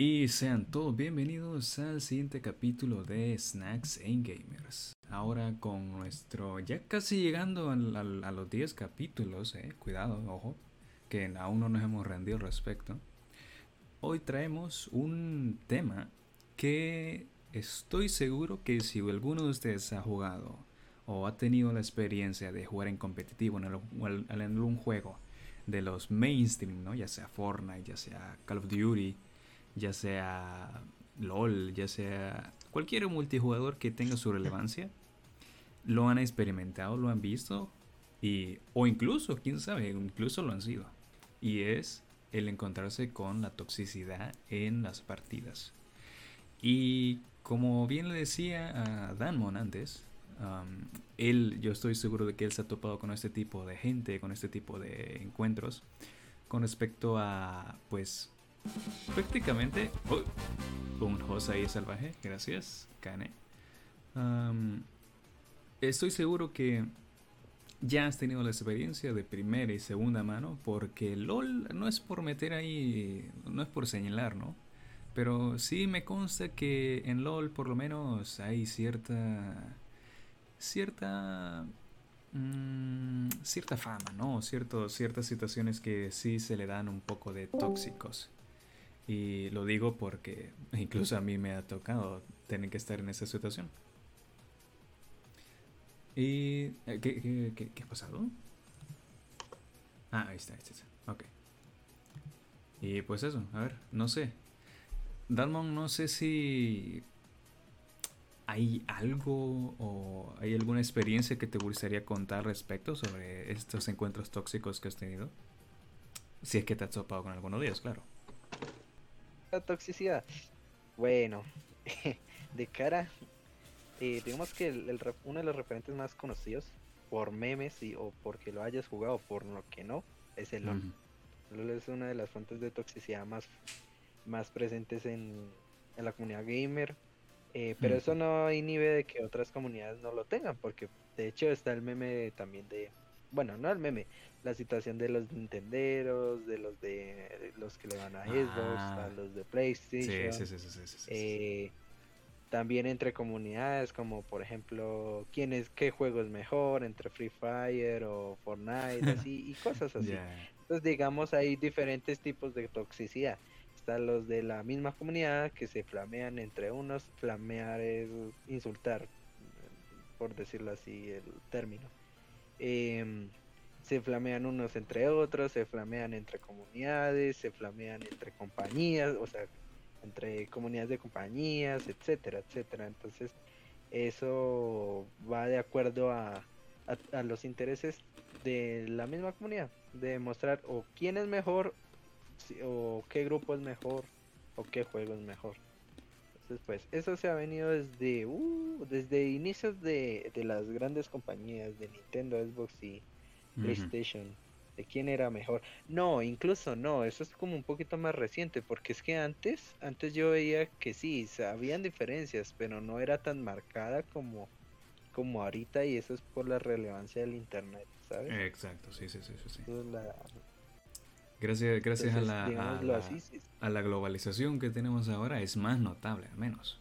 Y sean todos bienvenidos al siguiente capítulo de Snacks and Gamers. Ahora con nuestro, ya casi llegando a, los 10 capítulos, eh, cuidado, ojo, que aún no nos hemos rendido al respecto. Hoy traemos un tema que estoy seguro que si alguno de ustedes ha jugado o ha tenido la experiencia de jugar en competitivo en, en algún juego de los mainstream, ¿no? ya sea Fortnite, ya sea Call of Duty, ya sea LOL, ya sea cualquier multijugador que tenga su relevancia, lo han experimentado, lo han visto y o incluso, quién sabe, incluso lo han sido. Y es el encontrarse con la toxicidad en las partidas. Y como bien le decía a Danmon antes, él, yo estoy seguro de que él se ha topado con este tipo de gente, con este tipo de encuentros, con respecto a, pues, prácticamente un host ahí salvaje gracias Kane estoy seguro que ya has tenido la experiencia de primera y segunda mano porque LOL no es por meter ahí no es por señalar no pero sí me consta que en LOL por lo menos hay cierta cierta mm, cierta fama, ¿no? Cierto, ciertas situaciones que sí se le dan un poco de tóxicos. Y lo digo porque incluso a mí me ha tocado tener que estar en esa situación. ¿Y eh, qué, qué, qué, ha pasado? Ah, ahí está, ahí está. Ok. Y pues eso, a ver, no sé. Dalmon, no sé si hay algo o hay alguna experiencia que te gustaría contar respecto sobre estos encuentros tóxicos que has tenido. Si es que te has topado con alguno de ellos, claro la toxicidad. Bueno, de cara, eh, digamos que el, uno de los referentes más conocidos por memes y, o porque lo hayas jugado por lo que no, es el LOL. LOL es una de las fuentes de toxicidad más, más presentes en, en la comunidad gamer. Eh, pero eso no inhibe de que otras comunidades no lo tengan, porque de hecho está el meme también de, bueno, no el meme, la situación de los Nintenderos, de los de los que le van a Xbox, a ah. los de PlayStation. Sí, sí, sí, eh, también entre comunidades, como por ejemplo, quién es, qué juego es mejor entre Free Fire o Fortnite, así, y cosas así. Entonces, digamos, hay diferentes tipos de toxicidad. Están los de la misma comunidad que se flamean entre unos. Flamear es insultar, por decirlo así, el término. Eh, se flamean unos entre otros, se flamean entre comunidades, se flamean entre compañías, o sea, entre comunidades de compañías, etcétera, etcétera. Entonces, eso va de acuerdo a, los intereses de la misma comunidad, de mostrar o quién es mejor, o qué grupo es mejor, o qué juego es mejor. Pues, eso se ha venido desde, uh, desde inicios de, de las grandes compañías de Nintendo, Xbox y, PlayStation, de quién era mejor. No, incluso no, eso es como un poquito más reciente, porque es que antes, antes yo veía que sí, habían diferencias, pero no era tan marcada como, como ahorita y eso es por la relevancia del internet, ¿sabes? Exacto, sí, sí, sí, sí. Gracias, gracias a, la, a, la, globalización que tenemos ahora es más notable, al menos.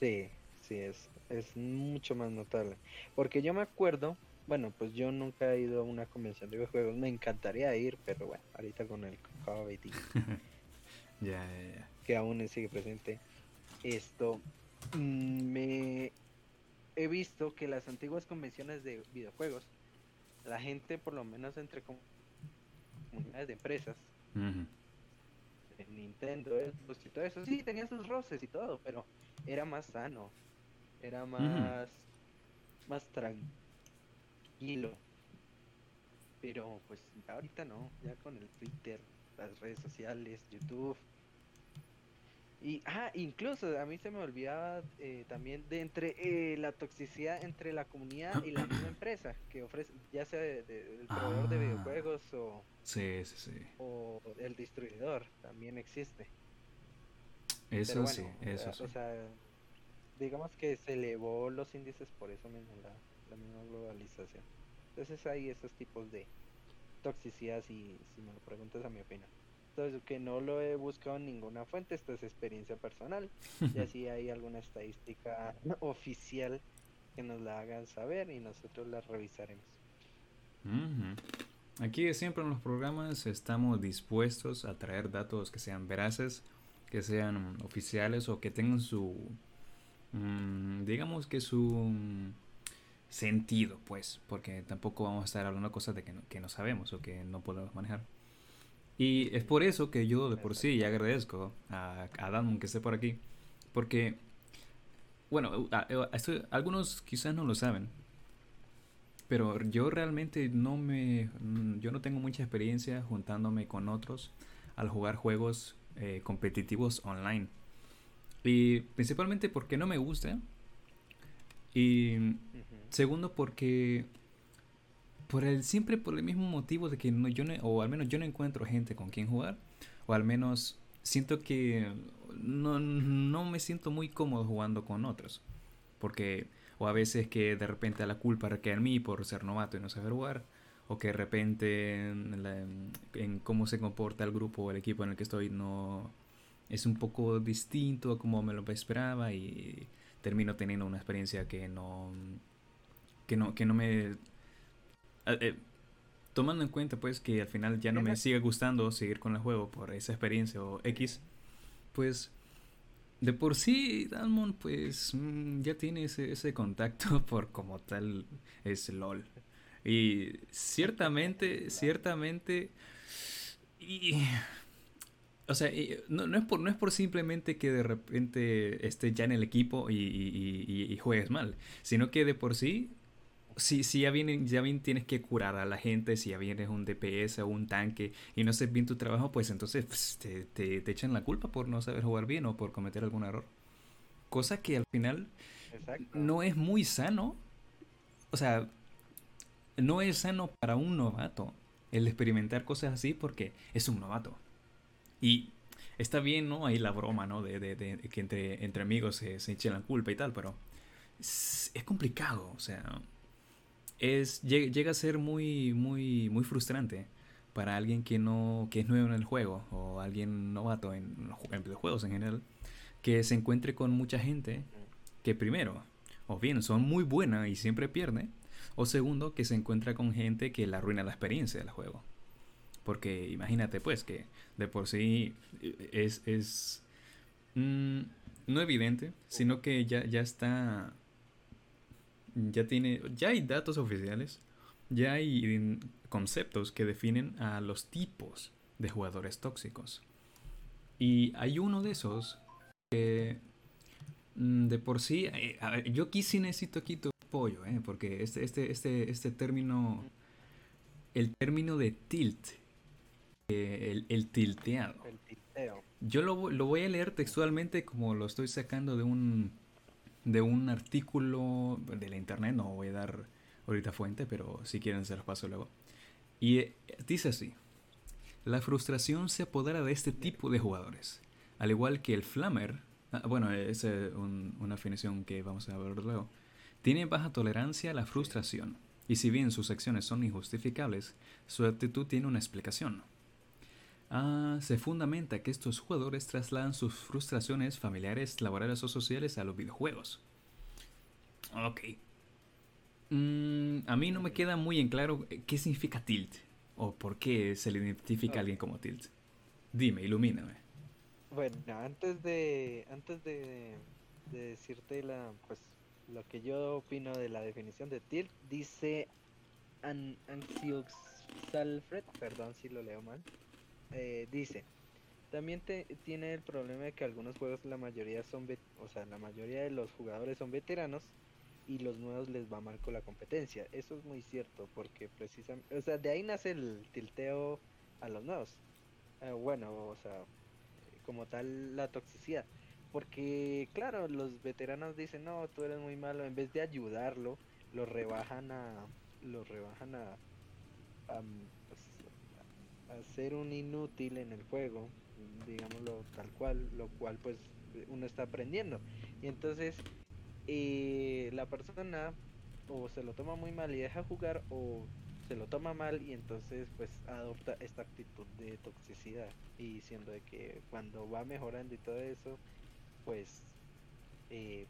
Sí, sí, es, es mucho más notable. Porque yo me acuerdo bueno, pues yo nunca he ido a una convención de videojuegos. Me encantaría ir, pero bueno, ahorita con el COVID ya, ya, ya. Que aún sigue presente. Esto. Mm, me he visto que las antiguas convenciones de videojuegos, la gente, por lo menos entre comunidades de empresas, Nintendo, Xbox y todo eso, sí, tenía sus roces y todo, pero era más sano. Era más. Más tranquilo tranquilo. Pero pues ahorita no, ya con el Twitter, las redes sociales, YouTube. Y, ah, incluso a mí se me olvidaba eh, también de entre eh, la toxicidad entre la comunidad y la misma empresa que ofrece, ya sea el proveedor de ah. videojuegos o, sí, sí, sí. o el distribuidor, también existe. Eso sí, eso sí. O sea, digamos que se elevó los índices por eso mismo, la, la misma globalización. Entonces hay esos tipos de toxicidad si, si me lo preguntas a mi opinión. Esto es que no lo he buscado en ninguna fuente, esto es experiencia personal. y así hay alguna estadística oficial que nos la hagan saber y nosotros la revisaremos. Aquí siempre en los programas estamos dispuestos a traer datos que sean veraces, que sean oficiales o que tengan su, mm, digamos que su sentido, pues, porque tampoco vamos a estar hablando cosas de que no, que no sabemos o que no podemos manejar. Y es por eso que yo de por sí agradezco a, a que esté por aquí, porque, bueno, algunos quizás no lo saben, pero yo realmente no me, yo no tengo mucha experiencia juntándome con otros al jugar juegos eh, competitivos online. Y principalmente porque no me gusta. Y segundo porque por el siempre por el mismo motivo de que no, yo no, o al menos yo no encuentro gente con quien jugar o al menos siento que no, no me siento muy cómodo jugando con otros porque o a veces que de repente la culpa recae en mí por ser novato y no saber jugar o que de repente en, cómo se comporta el grupo o el equipo en el que estoy no es un poco distinto a como me lo esperaba y termino teniendo una experiencia que no que no que no me eh, tomando en cuenta pues que al final ya no me sigue gustando seguir con el juego por esa experiencia o X, pues de por sí Dalmon pues mm, ya tiene ese, ese contacto por como tal es LOL. Y ciertamente, ciertamente... Y, o sea, no, no, es por, no es por simplemente que de repente estés ya en el equipo y, y, y, juegues mal, sino que de por sí si, si ya, vienen, ya bien tienes que curar a la gente, si ya vienes un DPS o un tanque y no haces bien tu trabajo, pues entonces pues, te, te, echan la culpa por no saber jugar bien o por cometer algún error. Cosa que al final no es muy sano. O sea, no es sano para un novato el experimentar cosas así porque es un novato. Y está bien, ¿no? Ahí la broma, ¿no? De, de, de que entre, entre amigos se, se echen la culpa y tal, pero es, es complicado, o sea es llega a ser muy muy muy frustrante para alguien que no que es nuevo en el juego o alguien novato en, en videojuegos en general que se encuentre con mucha gente que primero o bien son muy buena y siempre pierde o segundo que se encuentra con gente que le arruina la experiencia del juego. Porque imagínate pues que de por sí es es mm, no evidente sino que ya ya está ya tiene, ya hay datos oficiales, ya hay conceptos que definen a los tipos de jugadores tóxicos. Y hay uno de esos que mm, de por sí, eh, yo aquí sí necesito aquí tu pollo, eh, porque este, este, este, este término, el término de tilt, eh, el, el, tilteado. Yo lo, lo voy a leer textualmente como lo estoy sacando de un de un artículo de la internet, no voy a dar ahorita fuente, pero si quieren se los paso luego. Y eh, dice así, la frustración se apodera de este tipo de jugadores, al igual que el flamer, ah, bueno, es eh, una definición que vamos a ver luego, tiene baja tolerancia a la frustración, y si bien sus acciones son injustificables, su actitud tiene una explicación. Ah, se fundamenta que estos jugadores trasladan sus frustraciones familiares, laborales o sociales a los videojuegos. Ok. Mm, a mí no me queda muy en claro eh, qué significa tilt o por qué se le identifica a alguien como tilt. Dime, ilumíname. Bueno, antes de antes de, decirte la pues lo que yo opino de la definición de tilt dice An Salfred, perdón si lo leo mal eh, dice, también tiene el problema de que algunos juegos la mayoría son, o sea, la mayoría de los jugadores son veteranos y los nuevos les va mal con la competencia. Eso es muy cierto porque precisamente, o sea, de ahí nace el tilteo a los nuevos. Eh, bueno, o sea, como tal la toxicidad. Porque, claro, los veteranos dicen, no, tú eres muy malo. En vez de ayudarlo, lo rebajan a. Lo rebajan a ser un inútil en el juego, digámoslo tal cual, lo cual pues uno está aprendiendo. Y entonces eh, la persona o se lo toma muy mal y deja jugar o se lo toma mal y entonces pues adopta esta actitud de toxicidad y diciendo de que cuando va mejorando y todo eso pues eh,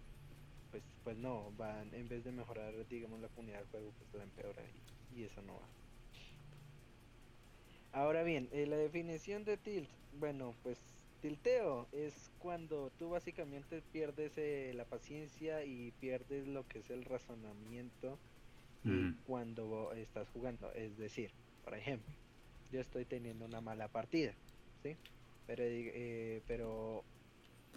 pues pues no van en vez de mejorar digamos la comunidad del juego pues lo empeora y, y eso no va ahora bien eh, la definición de tilt bueno pues tilteo es cuando tú básicamente pierdes eh, la paciencia y pierdes lo que es el razonamiento cuando estás jugando. Es decir, por ejemplo, yo estoy teniendo una mala partida, ¿sí? Pero, eh, pero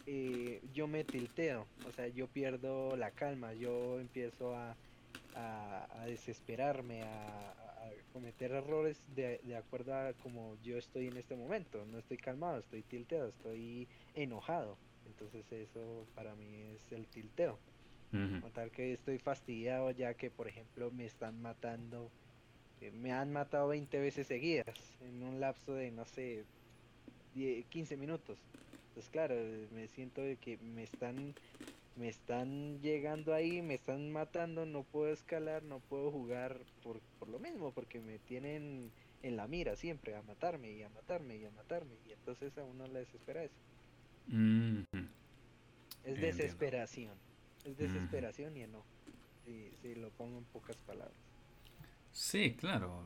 eh, yo me tilteo, o sea, yo pierdo la calma, yo empiezo a, a, desesperarme, a, cometer errores de, de, acuerdo a como yo estoy en este momento. No estoy calmado, estoy tilteado, estoy enojado. Entonces eso para mí es el tilteo. Notar que estoy fastidiado ya que, por ejemplo, me están matando, eh, me han matado 20 veces seguidas en un lapso de, no sé, 15 minutos. Entonces, claro, me siento de que me están, me están llegando ahí, me están matando, no puedo escalar, no puedo jugar por, por lo mismo, porque me tienen en la mira siempre a matarme y a matarme y a matarme. Y entonces a uno le desespera eso. Es desesperación. Es desesperación y enojo. Si, lo pongo en pocas palabras. Sí, claro.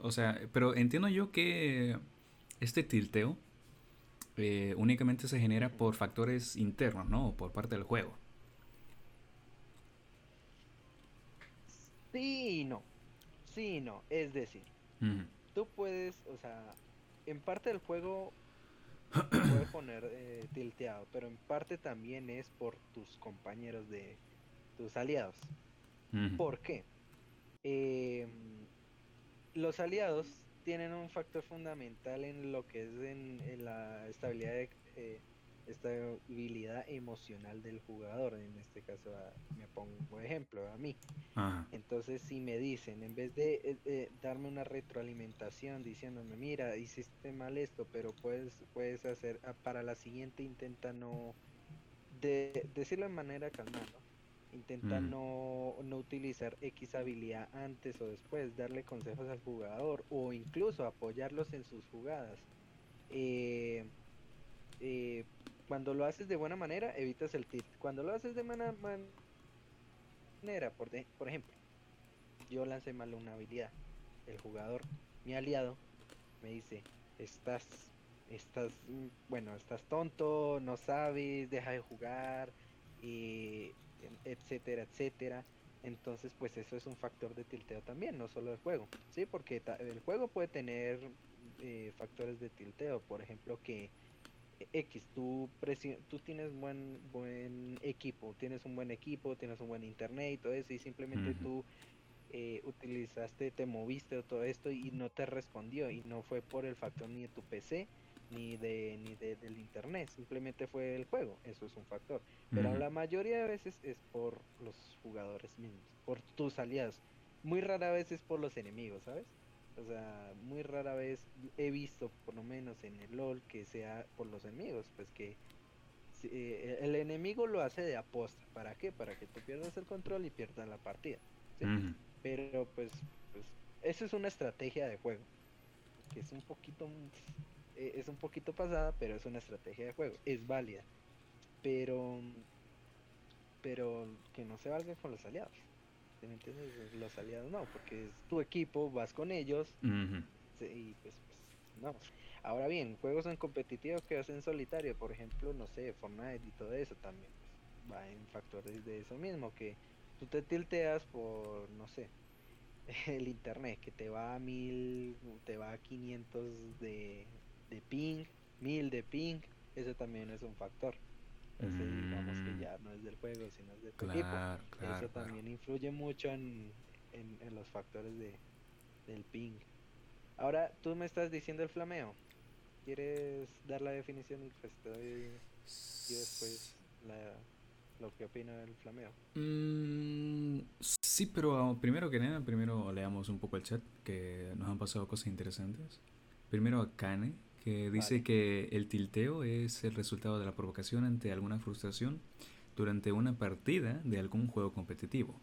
O sea, pero entiendo yo que este tilteo eh, únicamente se genera por factores internos, ¿no? Por parte del juego. Sí y no. Sí y no. Es decir, tú puedes, o sea, en parte del juego puede poner eh, tilteado, pero en parte también es por tus compañeros de tus aliados. ¿Por qué? Em, los aliados tienen un factor fundamental en lo que es en, la estabilidad de, eh, estabilidad emocional del jugador. En este caso, me pongo ejemplo a mí. Entonces, si me dicen, en vez de eh, darme una retroalimentación diciéndome, mira, hiciste mal esto, pero puedes, puedes hacer, ah, para la siguiente intenta no, de, decirlo de manera calmada, Intenta mm. no, no utilizar X habilidad antes o después, darle consejos al jugador o incluso apoyarlos en sus jugadas. Eh, eh, cuando lo haces de buena manera, evitas el tilt. Cuando lo haces de mala manera, por, por ejemplo, yo lancé mal una habilidad. El jugador, mi aliado, me dice, estás, estás, bueno, estás tonto, no sabes, deja de jugar, y etcétera, etcétera. Entonces, pues eso es un factor de tilteo también, no solo el juego, ¿sí? Porque el juego puede tener eh, factores de tilteo, por ejemplo, que X, tú, tú tienes buen, buen equipo, tienes un buen equipo, tienes un buen internet y todo eso, y simplemente tú eh, utilizaste, te moviste o todo esto y no te respondió, y no fue por el factor ni de tu PC ni de ni de, del internet, simplemente fue el juego, eso es un factor. Pero la mayoría de veces es por los jugadores mismos, por tus aliados. Muy rara vez es por los enemigos, ¿sabes? O sea, muy rara vez he visto, por lo menos en el LOL, que sea por los enemigos, pues que eh, el enemigo lo hace de aposta. ¿Para qué? Para que tú pierdas el control y pierdas la partida. Pero pues, pues, eso es una estrategia de juego, que es un poquito, eh, es un poquito pasada, pero es una estrategia de juego, es válida. Pero, pero que no se valga con los aliados. Los aliados no, porque es tu equipo, vas con ellos. Y pues, pues, no. Ahora bien, juegos en competitivo que hacen solitario, por ejemplo, no sé, Fortnite y todo eso también pues, va en factores de eso mismo, que tú te tilteas por, no sé, el internet, que te va a mil, te va a 500 de, de ping, mil de ping, eso también es un factor digamos que mm. ya no es del juego, sino es de tu equipo. Eso también influye mucho en, en, los factores de, del ping. Ahora, tú me estás diciendo el flameo. ¿Quieres dar la definición y pues te doy yo después lo que opino del flameo? Mm, sí, pero primero que nada, primero leamos un poco el chat, que nos han pasado cosas interesantes. Primero a Kane, que dice que el tilteo es el resultado de la provocación ante alguna frustración durante una partida de algún juego competitivo.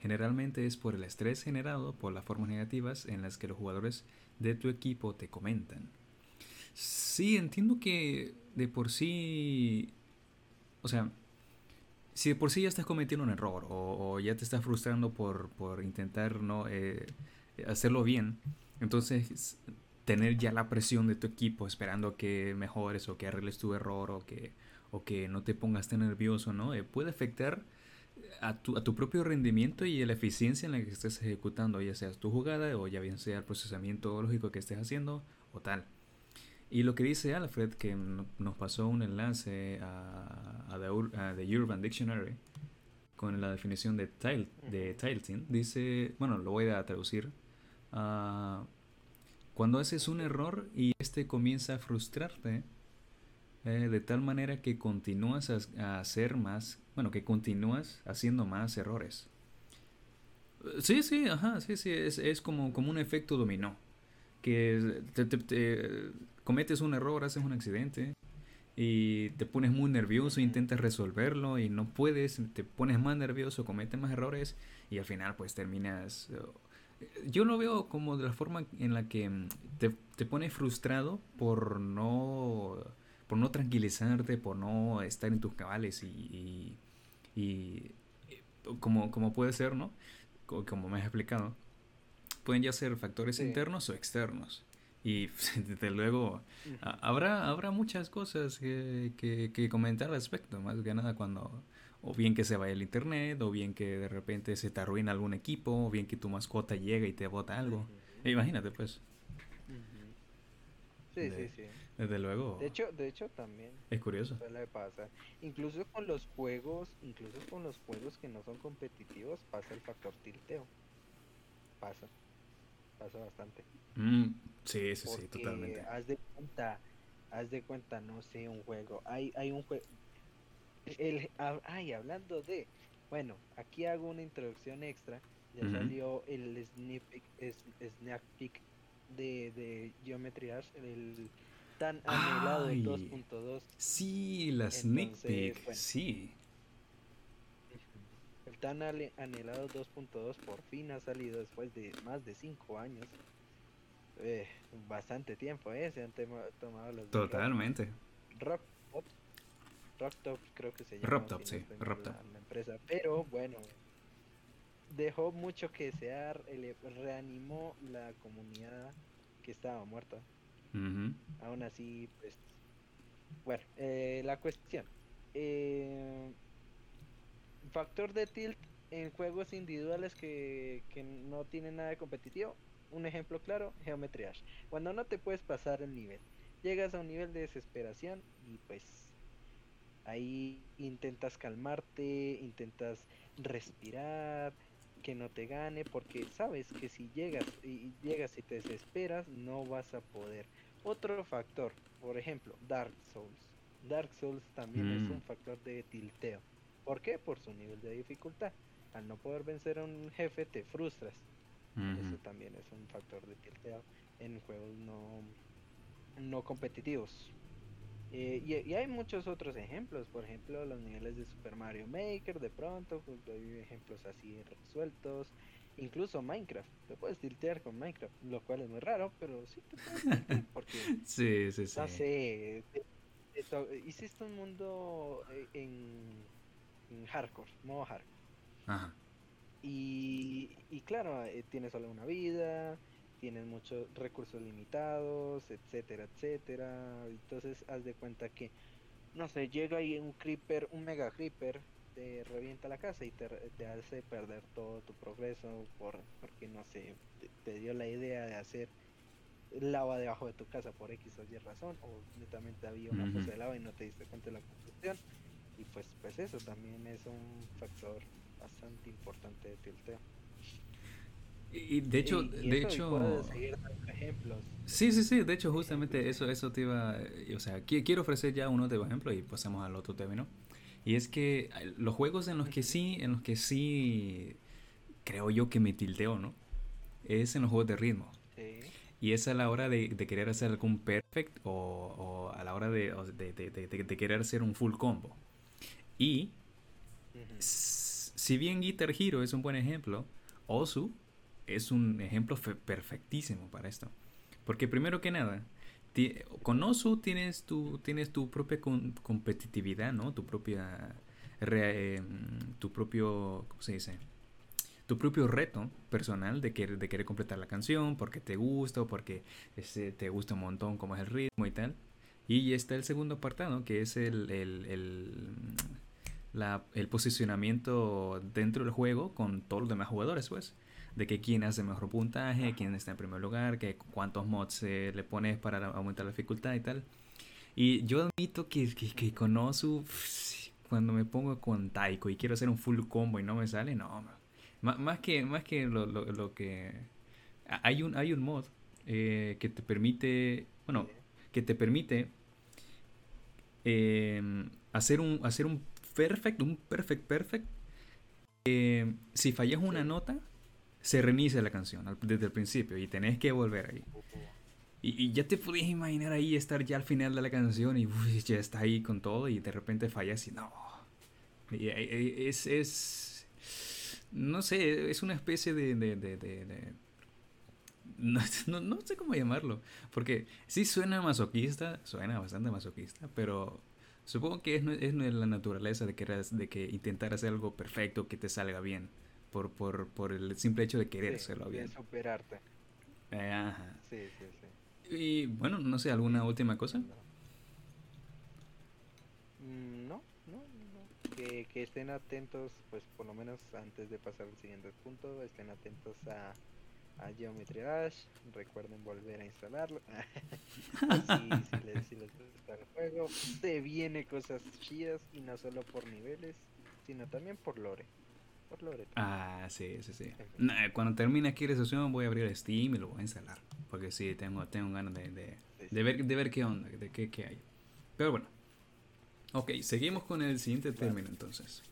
Generalmente es por el estrés generado por las formas negativas en las que los jugadores de tu equipo te comentan. Sí, entiendo que de por sí, o sea, si de por sí ya estás cometiendo un error o, ya te estás frustrando por, por intentar no eh, hacerlo bien, entonces tener ya la presión de tu equipo esperando que mejores o que arregles tu error o que, o que no te pongas tan nervioso, ¿no? Eh, puede afectar a tu, a tu propio rendimiento y a la eficiencia en la que estés ejecutando, ya sea tu jugada o ya bien sea el procesamiento lógico que estés haciendo o tal. Y lo que dice Alfred, que nos pasó un enlace a, the, Urban Dictionary con la definición de, tile, de tilting, dice, bueno, lo voy a traducir. Uh, cuando haces un error y este comienza a frustrarte, eh, de tal manera que continúas a, hacer más, bueno, que continúas haciendo más errores. Sí, sí, ajá, sí, sí, es, como, como un efecto dominó. Que te, cometes un error, haces un accidente y te pones muy nervioso, intentas resolverlo y no puedes, te pones más nervioso, cometes más errores y al final pues terminas... Yo lo veo como de la forma en la que mm, te, te pones frustrado por no por no tranquilizarte, por no estar en tus cabales y, y, como, como puede ser, ¿no? Como me has explicado, pueden ya ser factores internos o externos. Y desde luego habrá, habrá muchas cosas que, que, comentar al respecto, más que nada cuando o bien que se vaya el internet, o bien que de repente se te arruina algún equipo, o bien que tu mascota llega y te bota algo. Imagínate pues. Sí, sí, sí. Desde luego. De hecho, de hecho también. Es curioso. Pasa. Incluso con los juegos, incluso con los juegos que no son competitivos, pasa el factor tilteo. Pasa. Pasa bastante. Mm, sí, sí, sí, totalmente. Haz de cuenta, haz de cuenta, no sé, un juego. Hay, hay un juego. El, ay, hablando de. Bueno, aquí hago una introducción extra. Ya salió el sneak peek, snack peek de, de Geometry Dash, el tan anhelado 2.2. Sí, la sneak peek, sí. El tan anhelado 2.2 por fin ha salido después de más de 5 años. Eh, bastante tiempo, ¿eh? Se han tomado los. Totalmente. Rock, Rock Top, creo que se llama. Rock Top, sí, Rock Top. La, empresa. Pero bueno, dejó mucho que desear, reanimó la comunidad que estaba muerta. Aún así, pues. Bueno, eh, la cuestión. Eh, factor de tilt en juegos individuales que, que no tienen nada de competitivo. Un ejemplo claro, Geometry Cuando no te puedes pasar el nivel, llegas a un nivel de desesperación y pues ahí intentas calmarte, intentas respirar, que no te gane, porque sabes que si llegas y llegas y te desesperas, no vas a poder. Otro factor, por ejemplo, Dark Souls. Dark Souls también es un mm. factor de tilteo. ¿Por qué? Por su nivel de dificultad. Al no poder vencer a un jefe te frustras. Eso también es un factor de tilteo en juegos no, no competitivos. Eh, y, hay muchos otros ejemplos, por ejemplo, los niveles de Super Mario Maker, de pronto, pues, hay ejemplos así resueltos. Incluso Minecraft, te puedes tiltear con Minecraft, lo cual es muy raro, pero sí te puedes porque, sí, sí, sí. No sé, hiciste un mundo eh, en, hardcore, modo hardcore. Ajá. Y, y claro, eh, tienes solo una vida, tienes muchos recursos limitados, etcétera, etcétera. Entonces, haz de cuenta que, no sé, llega ahí un creeper, un mega creeper te revienta la casa y te, te hace perder todo tu progreso por, porque no sé, te, dio la idea de hacer lava debajo de tu casa por X o Y razón o netamente había una fosa de lava y no te diste cuenta de la construcción y pues pues eso también es un factor bastante importante de tilteo. Y de hecho, de hecho, sí, sí, sí, de hecho justamente eso, eso te iba, o sea, quiero ofrecer ya uno de ejemplo y pasamos al otro término. Y es que los juegos en los que sí, en los que sí creo yo que me tildeo, ¿no? Es en los juegos de ritmo. Y es a la hora de, querer hacer algún perfect o, a la hora de, de, querer hacer un full combo. Y si bien Guitar Hero es un buen ejemplo, Osu es un ejemplo perfectísimo para esto. Porque primero que nada, con Osu tienes tu, tienes tu propia competitividad, ¿no? Tu propia... Em, tu propio... ¿Cómo se dice? tu propio reto personal de querer, de querer completar la canción porque te gusta o porque este, te gusta un montón como es el ritmo y tal. Y está el segundo apartado que es el, el, el posicionamiento dentro del juego con todos los demás jugadores, pues de que quién hace mejor puntaje, quién está en primer lugar, que cuántos mods le pones para aumentar la dificultad y tal. Y yo admito que, que, que con Osu, cuando me pongo con Taiko y quiero hacer un full combo y no me sale, no. más que, más que lo, lo, que... Hay un, hay un mod eh, que te permite, bueno, que te permite em, hacer un, hacer un perfect, un perfect perfect. Eh, si fallas una nota, se reinicia la canción desde el principio y tenés que volver ahí. Y, ya te podías imaginar ahí estar ya al final de la canción y ya está ahí con todo y de repente fallas y no. es, es, no sé, es una especie de... de, de, de, no, no, sé cómo llamarlo, porque sí suena masoquista, suena bastante masoquista, pero supongo que es, es la naturaleza de que, de que intentar hacer algo perfecto, que te salga bien por, por, por el simple hecho de querérselo bien. De superarte. Eh, ajá. Sí, sí, sí. Y bueno, no sé, ¿alguna última cosa? Mm, no, no, no. Que, que estén atentos, pues por lo menos antes de pasar al siguiente punto, estén atentos a, a Geometry Dash. Recuerden volver a instalarlo. si, si, les, si les gusta el juego, se viene cosas chidas y no solo por niveles, sino también por lore. Ah, sí, sí, sí. cuando termine aquí la sesión voy a abrir Steam y lo voy a instalar. Porque sí, tengo, tengo ganas de, de, ver, de ver qué onda, de qué, qué hay. Pero bueno. Ok, seguimos con el siguiente término entonces.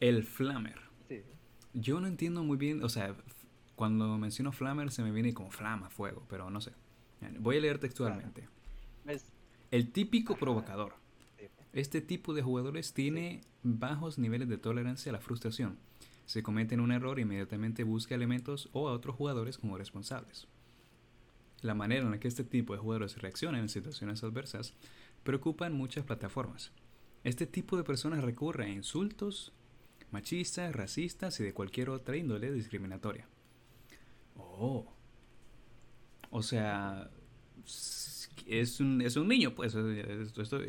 El flamer. Yo no entiendo muy bien, o sea, cuando menciono flamer se me viene como flama, fuego, pero no sé. Voy a leer textualmente. El típico provocador este tipo de jugadores tiene bajos niveles de tolerancia a la frustración. Se cometen un error e inmediatamente busca elementos o a otros jugadores como responsables. La manera en la que este tipo de jugadores reaccionan en situaciones adversas preocupa en muchas plataformas. Este tipo de personas recurre a insultos machistas, racistas y de cualquier otra índole discriminatoria. Oh. O sea, es un, es un niño, pues. Esto,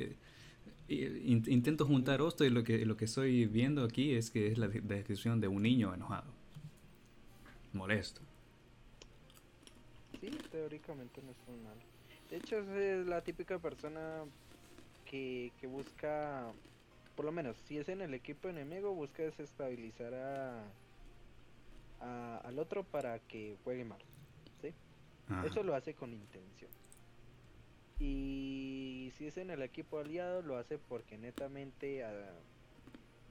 intento juntar esto y lo que, lo que estoy viendo aquí es que es la descripción de un niño enojado, molesto. Sí, teóricamente no es un mal. De hecho, es la típica persona que, que busca, por lo menos, si es en el equipo enemigo, busca desestabilizar a, al otro para que juegue mal. ¿sí? Eso lo hace con intención. Y si es en el equipo aliado, lo hace porque netamente ah,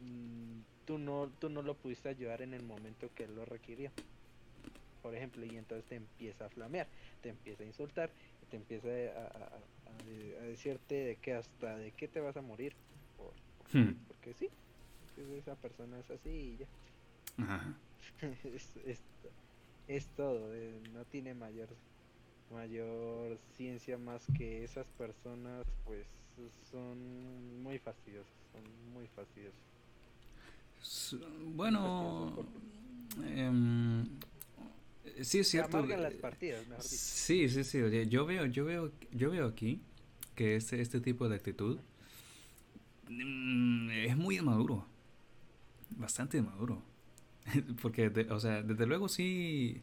mm, tú, no, tú no lo pudiste ayudar en el momento que él lo requirió. Por ejemplo, y entonces te empieza a flamear, te empieza a insultar, te empieza a, decirte de que hasta de qué te vas a morir. Hmm. Porque sí, esa persona es así y ya. es, todo, eh, no tiene mayor mayor ciencia más que esas personas pues son muy fastidiosas son muy fastidiosas bueno em, sí es cierto. Las partidas, sí sí sí yo veo yo veo yo veo aquí que este este tipo de actitud mm, es muy maduro bastante maduro porque o sea desde luego sí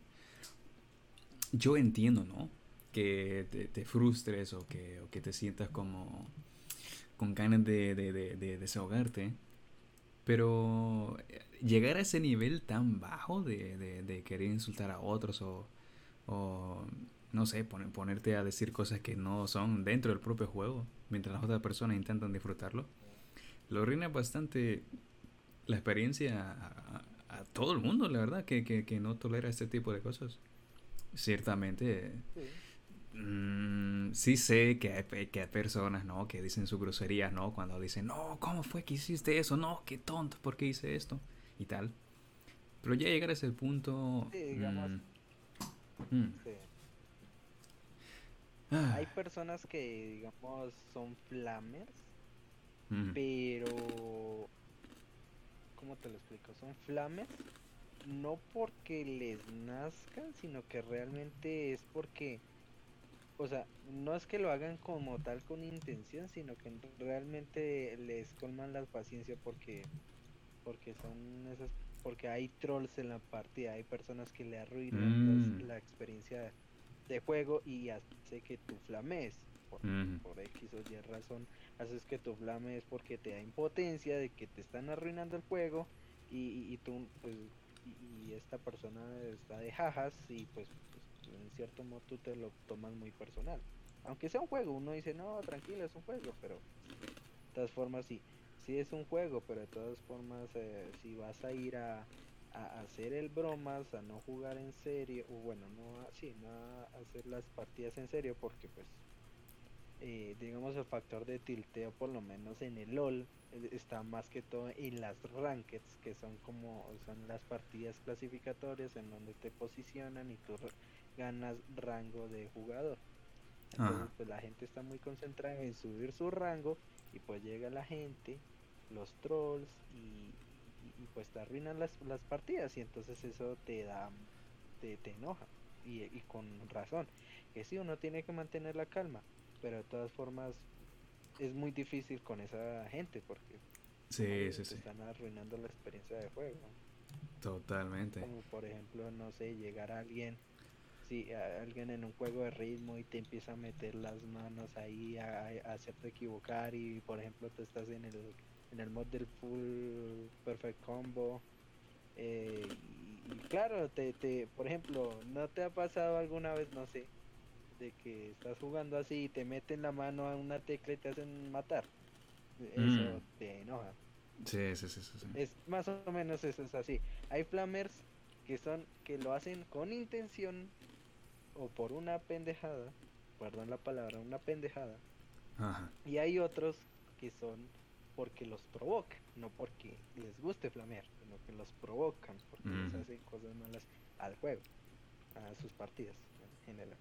yo entiendo no que te, frustres o que, o que, te sientas como con ganas de, de, desahogarte. Pero llegar a ese nivel tan bajo de, querer insultar a otros o, o no sé, ponerte a decir cosas que no son dentro del propio juego, mientras las otras personas intentan disfrutarlo, lo arruina bastante la experiencia a, todo el mundo, la verdad, que, que, no tolera este tipo de cosas. Ciertamente. Mm, sí sé que hay, que hay personas, ¿no? Que dicen su grosería, ¿no? Cuando dicen, no, ¿cómo fue que hiciste eso? No, qué tonto, ¿por qué hice esto? y tal. Pero ya llegar a ese punto... Sí, digamos. mm, mm, Sí. ah, Hay personas que, digamos, son flamers, mm, pero... ¿Cómo te lo explico? Son flamers no porque les nazcan, sino que realmente es porque... O sea, no es que lo hagan como tal con intención, sino que realmente les colman la paciencia porque porque son esas porque hay trolls en la partida, hay personas que le arruinan Mm. la experiencia de juego y hace que tú flames por, mm, por X o Y razón, haces que tu flames porque te da impotencia de que te están arruinando el juego y, y- y tú pues y, y esta persona está de jajas y pues, en cierto modo tú te lo tomas muy personal. Aunque sea un juego, uno dice, no, tranquilo, es un juego, pero de todas formas sí, sí es un juego, pero de todas formas eh, si vas a ir a, a hacer el bromas, a no jugar en serio, o bueno, no, a- sí, no a hacer las partidas en serio, porque pues eh, digamos el factor de tilteo por lo menos en el LOL eh, está más que todo en las rankeds que son como son las partidas clasificatorias en donde te posicionan y tú ganas rango de jugador entonces Ajá. pues la gente está muy concentrada en subir su rango y pues llega la gente los trolls y, y- y, pues te arruinan las, las partidas y entonces eso te da te, te enoja y, y con razón que sí uno tiene que mantener la calma pero de todas formas es muy difícil con esa gente porque Sí, te sí. están arruinando la experiencia de juego Totalmente. como por ejemplo no sé llegar a alguien si alguien en un juego de ritmo y te empieza a meter las manos ahí a, a hacerte equivocar y por ejemplo tú estás en el en el mod del full perfect combo eh, y, y claro te, te por ejemplo no te ha pasado alguna vez no sé de que estás jugando así y te meten la mano a una tecla y te hacen matar eso Mm. te enoja Sí, sí, sí, sí. sí. es más o menos eso es así. Hay flamers que son que lo hacen con intención o por una pendejada, perdón la palabra, una pendejada, Ajá. y hay otros que son porque los provocan, no porque les guste flamear, sino que los provocan porque les hacen cosas malas al juego, a sus partidas en general.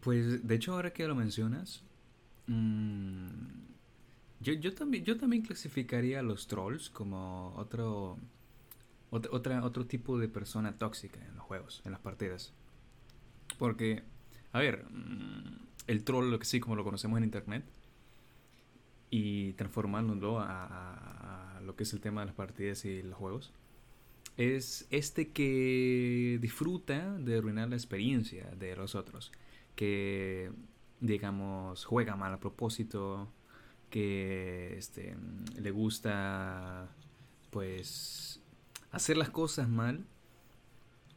Pues de hecho ahora que lo mencionas, mm, yo, yo también yo también clasificaría a los trolls como otro ot- otra otro tipo de persona tóxica en los juegos, en las partidas. Porque a ver, mm, el troll lo que sí como lo conocemos en internet y transformándolo a, lo que es el tema de las partidas y los juegos es este que disfruta de arruinar la experiencia de los otros que digamos juega mal a propósito que este le gusta pues hacer las cosas mal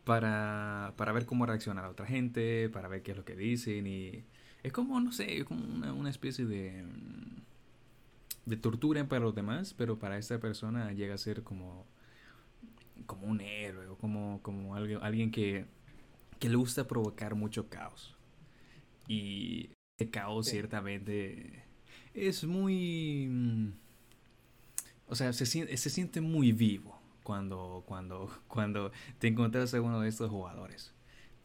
para, para ver cómo reacciona la otra gente para ver qué es lo que dicen y es como no sé es como una, una especie de mm, de tortura para los demás pero para esta persona llega a ser como como un héroe o como, como alguien, alguien que, que le gusta provocar mucho caos. Y ese caos Sí. ciertamente es muy... mm, O sea, se, se siente muy vivo cuando, cuando, cuando te encuentras a uno de estos jugadores.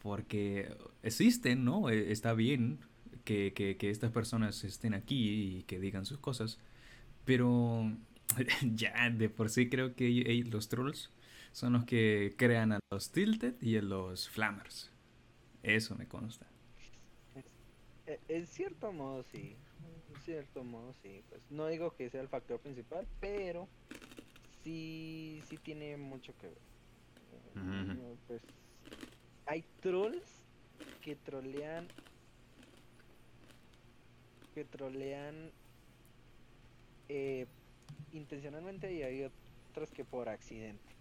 Porque existen, ¿no? E- Está bien que, que, que estas personas estén aquí y que digan sus cosas. Pero ya de por sí creo que los trolls son los que crean a los Tilted y a los Flammers. Eso me consta. E- En cierto modo sí, en cierto modo sí, pues no digo que sea el factor principal, pero sí, sí tiene mucho que ver. Pues hay trolls que trolean, que trolean eh, intencionalmente y hay otros que por accidente.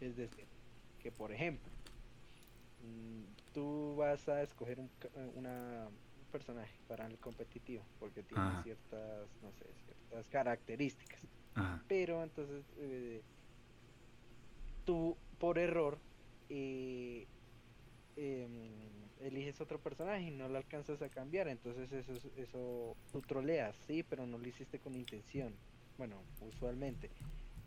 Es decir, que por ejemplo, mm, tú vas a escoger un, una, un personaje para el competitivo porque tiene Ajá. ciertas, no sé, ciertas características. Ajá. Pero entonces eh, tú por error eh, em, eliges otro personaje y no lo alcanzas a cambiar. Entonces eso, es- eso tú troleas, sí, pero no lo hiciste con intención. bueno, usualmente,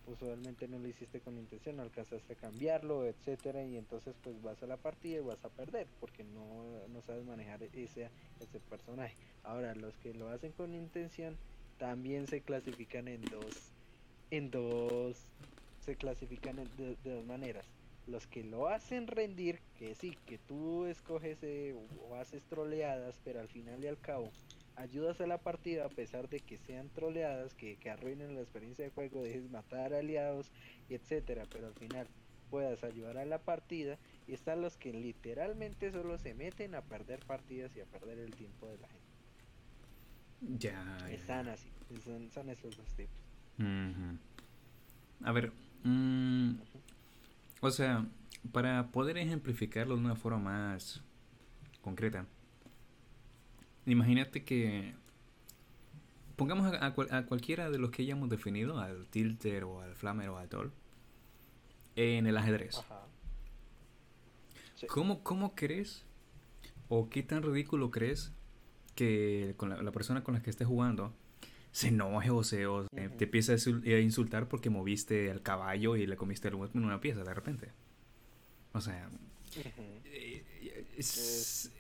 usualmente no lo hiciste con intención, no alcanzaste a cambiarlo, etcétera, y entonces pues vas a la partida y vas a perder, porque no, no sabes manejar ese, ese personaje. Ahora, los que lo hacen con intención también se clasifican en dos, en dos, se clasifican de, dos maneras. Los que lo hacen rendir, que sí, que tú escoges eh, o haces troleadas, pero al final y al cabo ayudas a la partida a pesar de que sean troleadas, que, que arruinen la experiencia de juego, dejes matar aliados y etcétera, pero al final puedas ayudar a la partida y están los que literalmente solo se meten a perder partidas y a perder el tiempo de la gente. Ya. Están así, son, esos dos tipos. A ver, mm, o sea, para poder ejemplificarlo de una forma más concreta, Imagínate que pongamos a, cualquiera de los que hayamos definido, al tilter o al flamer o al tol, en el ajedrez. ¿Cómo, crees o qué tan ridículo crees que con la, persona con la que estés jugando se enoje o se te empieza a insultar porque moviste al caballo y le comiste el en una pieza de repente? O sea, eh,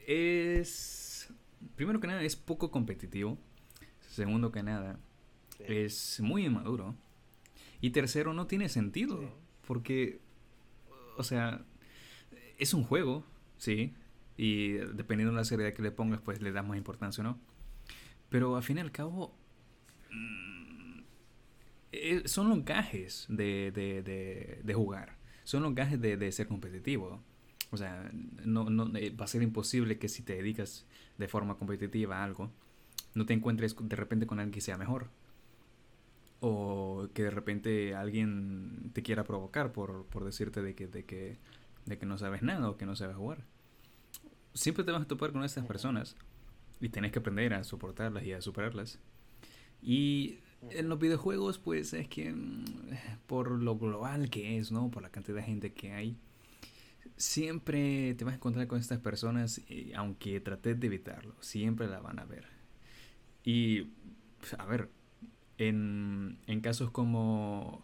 es primero que nada, es poco competitivo. Segundo que nada, es muy inmaduro. Y tercero, no tiene sentido. Porque, o sea, es un juego, sí. Y dependiendo de la seriedad que le pongas, pues le das más importancia o no. Pero al fin y al cabo, mm, eh, son los gajes de, de, de, jugar. Son los gajes de, ser competitivo. O sea, no, no, eh, va a ser imposible que si te dedicas de forma competitiva algo, no te encuentres de repente con alguien que sea mejor. O que de repente alguien te quiera provocar por, por decirte de que, de, que, de que no sabes nada o que no sabes jugar. Siempre te vas a topar con estas personas y tenés que aprender a soportarlas y a superarlas. Y en los videojuegos, pues es que mm, por lo global que es, ¿no? Por la cantidad de gente que hay, siempre te vas a encontrar con estas personas, y aunque trates de evitarlo, siempre la van a ver. Y, pues, a ver, en, en casos como,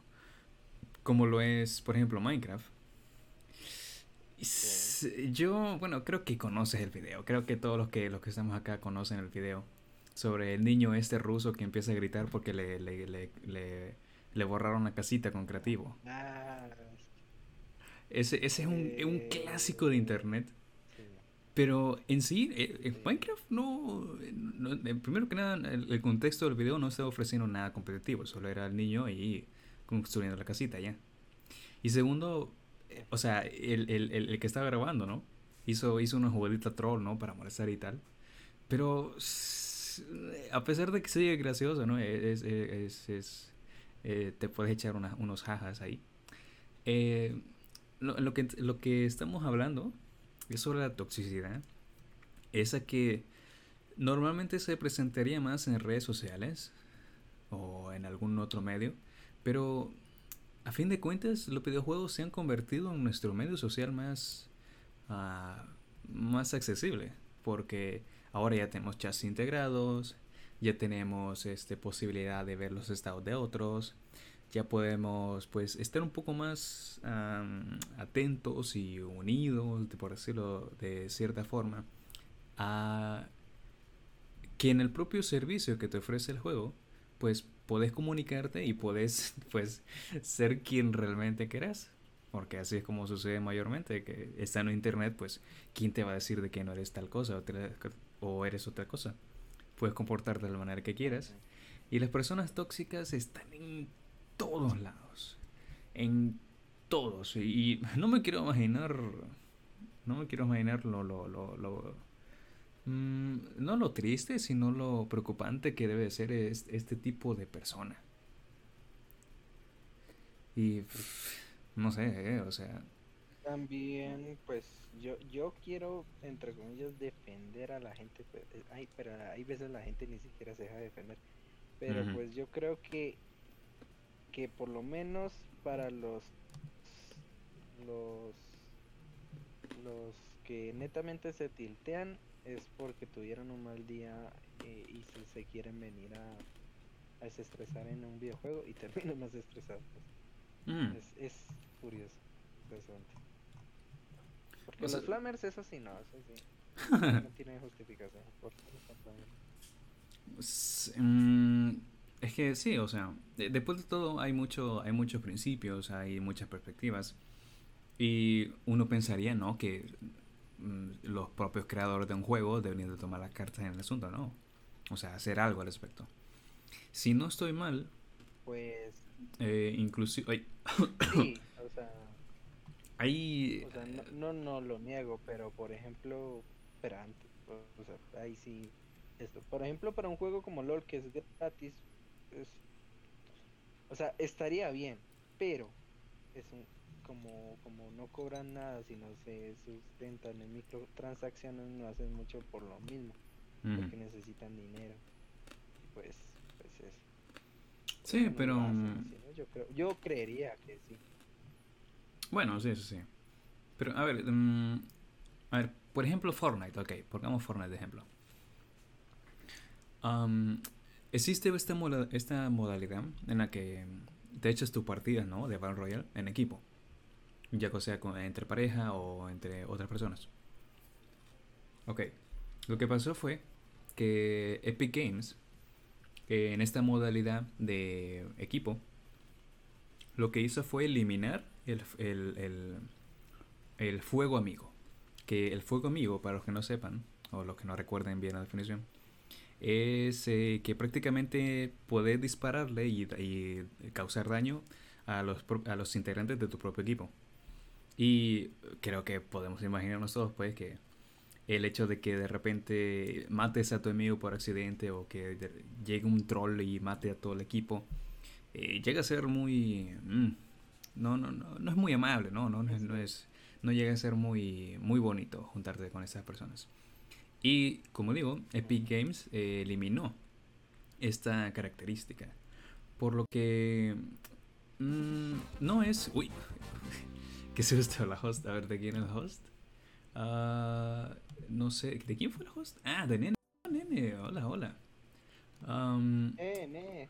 como lo es, por ejemplo, Minecraft, yo, bueno, creo que conoces el video, creo que todos los que, los que estamos acá conocen el video sobre el niño este ruso que empieza a gritar porque le, le, le, le, le borraron la casita con creativo. Ah, ese, ese es un, un, clásico de internet. Pero en sí, eh, en Minecraft no, eh, Primero que nada, el, contexto del video no estaba ofreciendo nada competitivo. Solo era el niño ahí construyendo la casita ya. Y segundo, eh, o sea, el, el, el, que estaba grabando, ¿no? Hizo, hizo una jugadita troll, ¿no? Para molestar y tal. Pero a pesar de que sea gracioso, ¿no? Es, es, es, te puedes echar unos jajas ahí. Eh, lo, que, lo que estamos hablando es sobre la toxicidad. Esa que normalmente se presentaría más en redes sociales o en algún otro medio, pero a fin de cuentas los videojuegos se han convertido en nuestro medio social más, ah, más accesible, porque ahora ya tenemos chats integrados, ya tenemos este, posibilidad de ver los estados de otros, ya podemos pues estar un poco más atentos y unidos, por decirlo de cierta forma, a que en el propio servicio que te ofrece el juego, pues podés comunicarte y podés pues ser quien realmente querás. Porque así es como sucede mayormente, que está en internet, pues, ¿quién te va a decir de que no eres tal cosa o eres otra cosa? Puedes comportarte de la manera que quieras. Y las personas tóxicas están en todos lados. En todos. Y no me quiero imaginar. No me quiero imaginar lo. lo, lo, mm, no lo triste, sino lo preocupante que debe ser este tipo de persona. Y. No sé, eh, o sea. También, pues, yo, yo quiero, entre comillas, defender a la gente. Ay, eh, pero hay veces la gente ni siquiera se deja defender. Pero pues yo creo que que por lo menos para los los los que netamente se tiltean es porque tuvieron un mal día eh, y se, quieren venir a desestresar en un videojuego y terminan más estresados. Mm. Es, es curioso. interesante. Porque los flamers, eso sí, no, eso sí. no tiene justificación. ¿Por mm, es que sí, o sea, de- después de todo hay mucho, hay muchos principios, hay muchas perspectivas y uno pensaría, ¿no? Que mm, los propios creadores de un juego deberían de tomar las cartas en el asunto, ¿no? O sea, hacer algo al respecto. Si no estoy mal, Pues eh, inclusive, sí, o sea, o sea no, no, no lo niego, pero por ejemplo, pero antes, o sea, ahí sí, esto, por ejemplo, para un juego como LOL que es gratis, es, o sea, estaría bien, pero es un, como, como no cobran nada, sino se sustentan en microtransacciones, no hacen mucho por lo mismo, porque necesitan dinero, pues, pues eso. Sí, no pero hacen mm, yo creo, yo creería que sí. Bueno, sí, sí, sí. Pero, a ver, mm, a ver, por ejemplo, Fortnite, ok, pongamos Fortnite de ejemplo. Am, existe esta, moda- esta modalidad en la que te echas tu partida, ¿no? De Battle Royale en equipo. Ya que sea entre pareja o entre otras personas. Ok. Lo que pasó fue que Epic Games, en esta modalidad de equipo, lo que hizo fue eliminar el, el, el, el fuego amigo. Que el fuego amigo, para los que no sepan, o los que no recuerden bien la definición, es eh, que prácticamente puedes dispararle y, y causar daño a los, a los integrantes de tu propio equipo. Y creo que podemos imaginarnos todos, pues, que el hecho de que de repente mates a tu enemigo por accidente o que llegue un troll y mate a todo el equipo, eh, llega a ser muy... mm, no, no, no, no es muy amable, no, no, no, es, no es- no llega a ser muy, muy bonito juntarte con esas personas. Y como digo, Epic Games eh, eliminó esta característica. Por lo que mm, no es... Uy, ¿qué susto la host? A ver, ¿de quién es el host? Ah, no sé, ¿de quién fue el host? Ah, de Nene. Ah, Nene, hola, hola. Eh,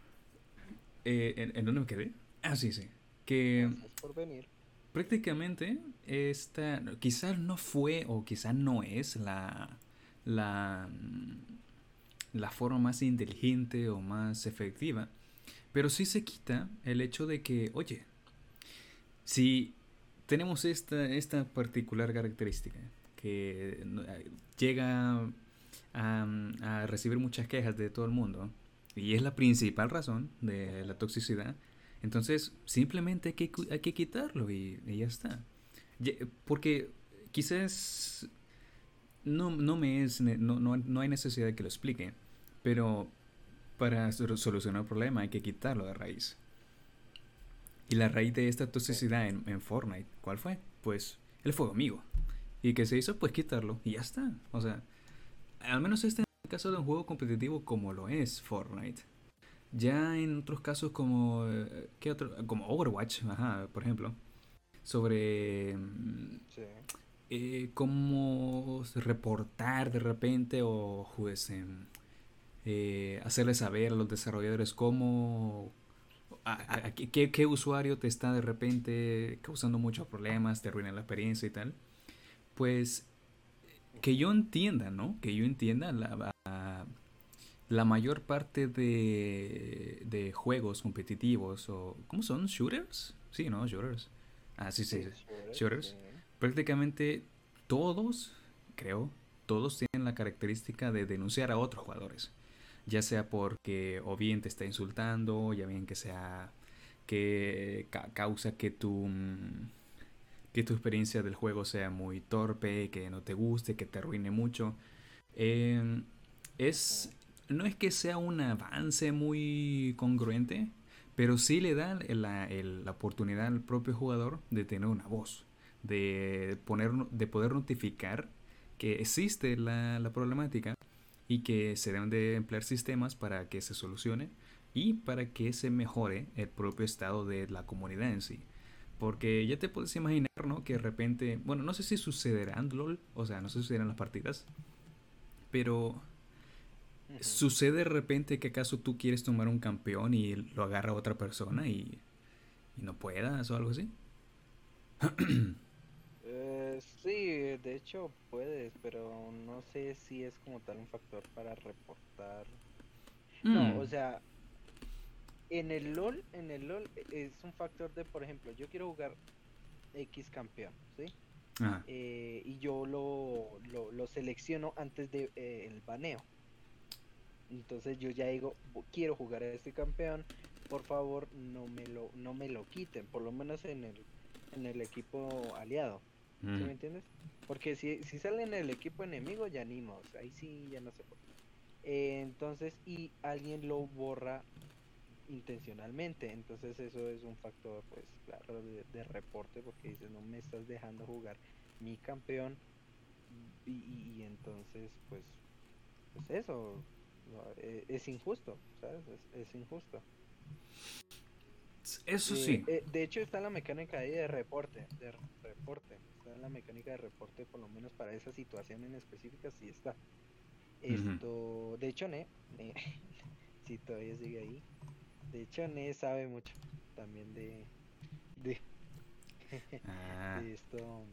eh, ¿en, en dónde me quedé? Ah, sí, sí. Que gracias por venir. prácticamente esta quizás no fue o quizás no es la la la forma más inteligente o más efectiva pero sí se quita el hecho de que oye si tenemos esta esta particular característica que eh, llega a, a recibir muchas quejas de todo el mundo y es la principal razón de la toxicidad entonces, simplemente hay que, hay que quitarlo y, y ya está. Porque quizás no, no me es no, no, no hay necesidad de que lo explique, pero para sol- solucionar el problema hay que quitarlo de raíz. Y la raíz de esta toxicidad en, en Fortnite, ¿cuál fue? Pues el fuego amigo. ¿Y qué se hizo? Pues quitarlo y ya está. O sea, al menos este es el caso de un juego competitivo como lo es Fortnite. Ya en otros casos como eh, ¿qué otro? como Overwatch, ajá, por ejemplo, sobre mm, Sí. Eh, cómo reportar de repente o pues, em, eh, hacerle saber a los desarrolladores cómo a- a- a qué, qué- qué usuario te está de repente causando muchos problemas, te arruina la experiencia y tal. Pues que yo entienda, ¿no? Que yo entienda la, la- la mayor parte de, de juegos competitivos o ¿cómo son? Shooters? Sí, ¿no? Shooters. Ah, sí, sí. sí. shooters, Shooters. Prácticamente todos, creo, todos tienen la característica de denunciar a otros jugadores. Ya sea porque o bien te está insultando, ya bien que sea que ca- causa que tu mm, que tu experiencia del juego sea muy torpe, que no te guste, que te arruine mucho. Em, es no es que sea un avance muy congruente, pero sí le da la, la oportunidad al propio jugador de tener una voz, de, poner, de poder notificar que existe la, la problemática y que se deben de emplear sistemas para que se solucione y para que se mejore el propio estado de la comunidad en sí. Porque ya te puedes imaginar, ¿no? Que de repente, bueno, no sé si sucederá en LOL, o sea, no sé si sucederán las partidas, pero ¿Sucede de repente que acaso tú quieres tomar un campeón y lo agarra otra persona y, y no puedas o algo así? Eh, sí, de hecho puedes, pero no sé si es como tal un factor para reportar. No, o Mm, sea, en el LOL, en el LOL es un factor de, por ejemplo, yo quiero jugar X campeón, ¿sí? Eh, y yo lo, lo, lo selecciono antes de eh, el baneo. Entonces yo ya digo, "Bu- quiero jugar a este campeón, por favor no me lo, no me lo quiten, por lo menos en el, en el equipo aliado. ¿Sí me entiendes? Porque si, si sale en el equipo enemigo, ya ni modo, ahí sí ya no se puede. Eh, entonces, y alguien lo borra intencionalmente, entonces eso es un factor, pues claro, de, de reporte, porque dices, no me estás dejando jugar mi campeón, y, y- y entonces, pues, pues eso, no, e- es, injusto, ¿sabes? Es, es injusto. Eso Eh, sí. eh, de hecho está la mecánica ahí de reporte, de re- reporte, la mecánica de reporte por lo menos para esa situación en específica sí está. Esto, de hecho Ne, Ne, si todavía sigue ahí, de hecho Ne sabe mucho también de, de, Ah, de esto,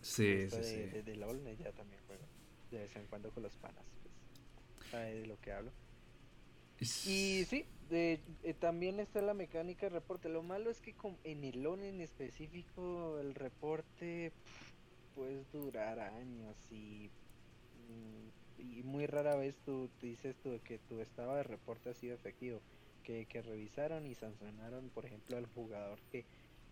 sí, esto sí, de, sí. de, de LOL, ya también juega de vez en cuando con los panas, pues, sabe de lo que hablo. Y sí, de, eh, también está la mecánica de reporte. Lo malo es que con, en el LOL en específico el reporte puede durar años y, mm, y muy rara vez tú, tú dices tú que tu estado de reporte ha sido efectivo. Que, que revisaron y sancionaron, por ejemplo, al jugador que,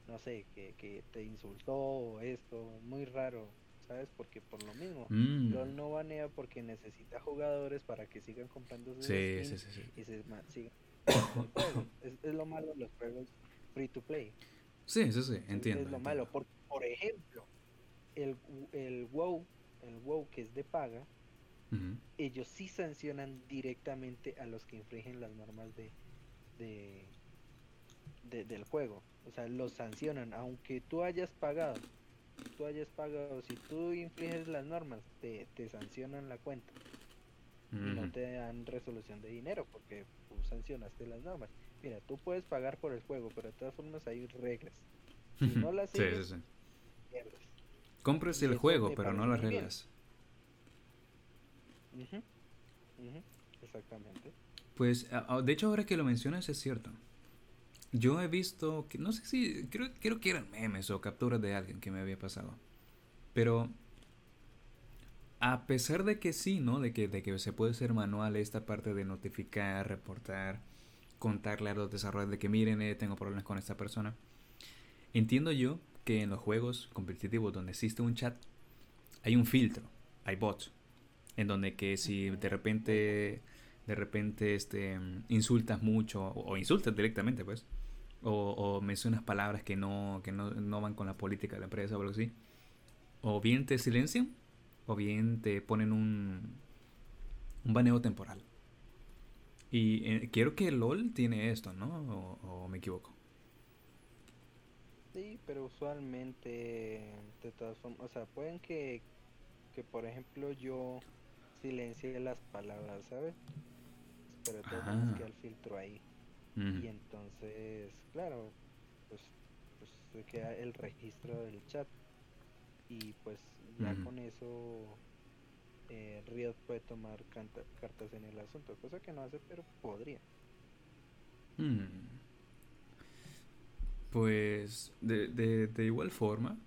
no sé, que, que te insultó o esto. Muy raro, ¿sabes? Porque por lo mismo. Mm, LOL no banea porque necesita jugadores para que sigan comprando sus Sí, sí, skins sí, sí. y se sigan. Es, es lo malo de los juegos free to play. Sí, sí, sí, entiendo. Es lo entiendo. malo. Por, por ejemplo, el, el WoW, el WoW que es de paga, ellos sí sancionan directamente a los que infringen las normas de, de, de- del juego. O sea, los sancionan, aunque tú hayas pagado. Tú hayas pagado, si tú infringes las normas, te, te sancionan la cuenta y no te dan resolución de dinero porque tú sancionaste las normas. Mira, tú puedes pagar por el juego, pero de todas formas hay reglas. Si no las sigues, sí, sí. pierdes. Compres Y el juego, pero no las reglas. Exactamente. Pues, de hecho, ahora que lo mencionas, es cierto. Yo he visto, que no sé si, creo, creo que eran memes o capturas de alguien que me había pasado. Pero, a pesar de que sí, ¿no? De que, de que se puede ser manual esta parte de notificar, reportar, contarle a los desarrolladores de que miren, eh, tengo problemas con esta persona. Entiendo yo que en los juegos competitivos donde existe un chat, hay un filtro, hay bots, en donde que si de repente, de repente, este, insultas mucho o, o insultas directamente, pues, o, o mencionas palabras que no, que no, no van con la política de la empresa o algo así, o bien te silencian, o bien te ponen un, un baneo temporal. Y eh, quiero que LOL tiene esto, ¿no? O, o me equivoco. Sí, pero usualmente, de todas formas, o sea, pueden que, que por ejemplo yo silencie las palabras, ¿sabes? Pero formas Ah. queda el filtro ahí. Y entonces, claro, pues, pues se queda el registro del chat. Y pues ya con eso eh, Riot puede tomar canta- cartas en el asunto, cosa que no hace, pero podría. Mm. Pues de, de, de igual forma,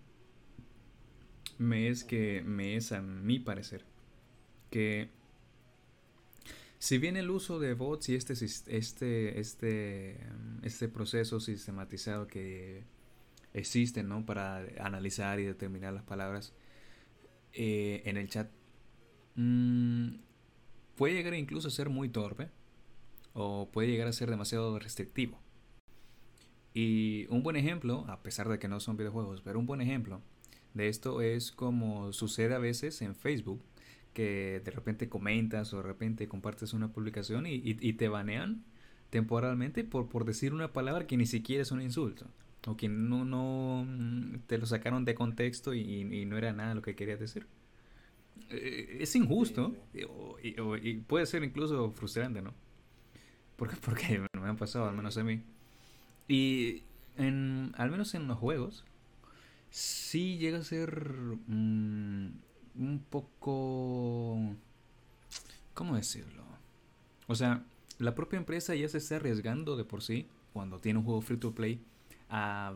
me es que me es a mi parecer que si bien el uso de bots y este este este mm, este proceso sistematizado que existe, ¿no? para analizar y determinar las palabras eh, en el chat mm, puede llegar incluso a ser muy torpe o puede llegar a ser demasiado restrictivo. Y un buen ejemplo, a pesar de que no son videojuegos, pero un buen ejemplo de esto es como sucede a veces en Facebook, que de repente comentas o de repente compartes una publicación y, y- y te banean temporalmente por, por decir una palabra que ni siquiera es un insulto. O que no, no mm, te lo sacaron de contexto y, y no era nada lo que querías decir. eh, es injusto Y, puede ser incluso frustrante, ¿no? Porque, porque me han pasado, al menos a mí. Y en, al menos en los juegos, sí llega a ser mm, un poco... ¿Cómo decirlo? O sea, la propia empresa ya se está arriesgando de por sí, cuando tiene un juego free to play, a,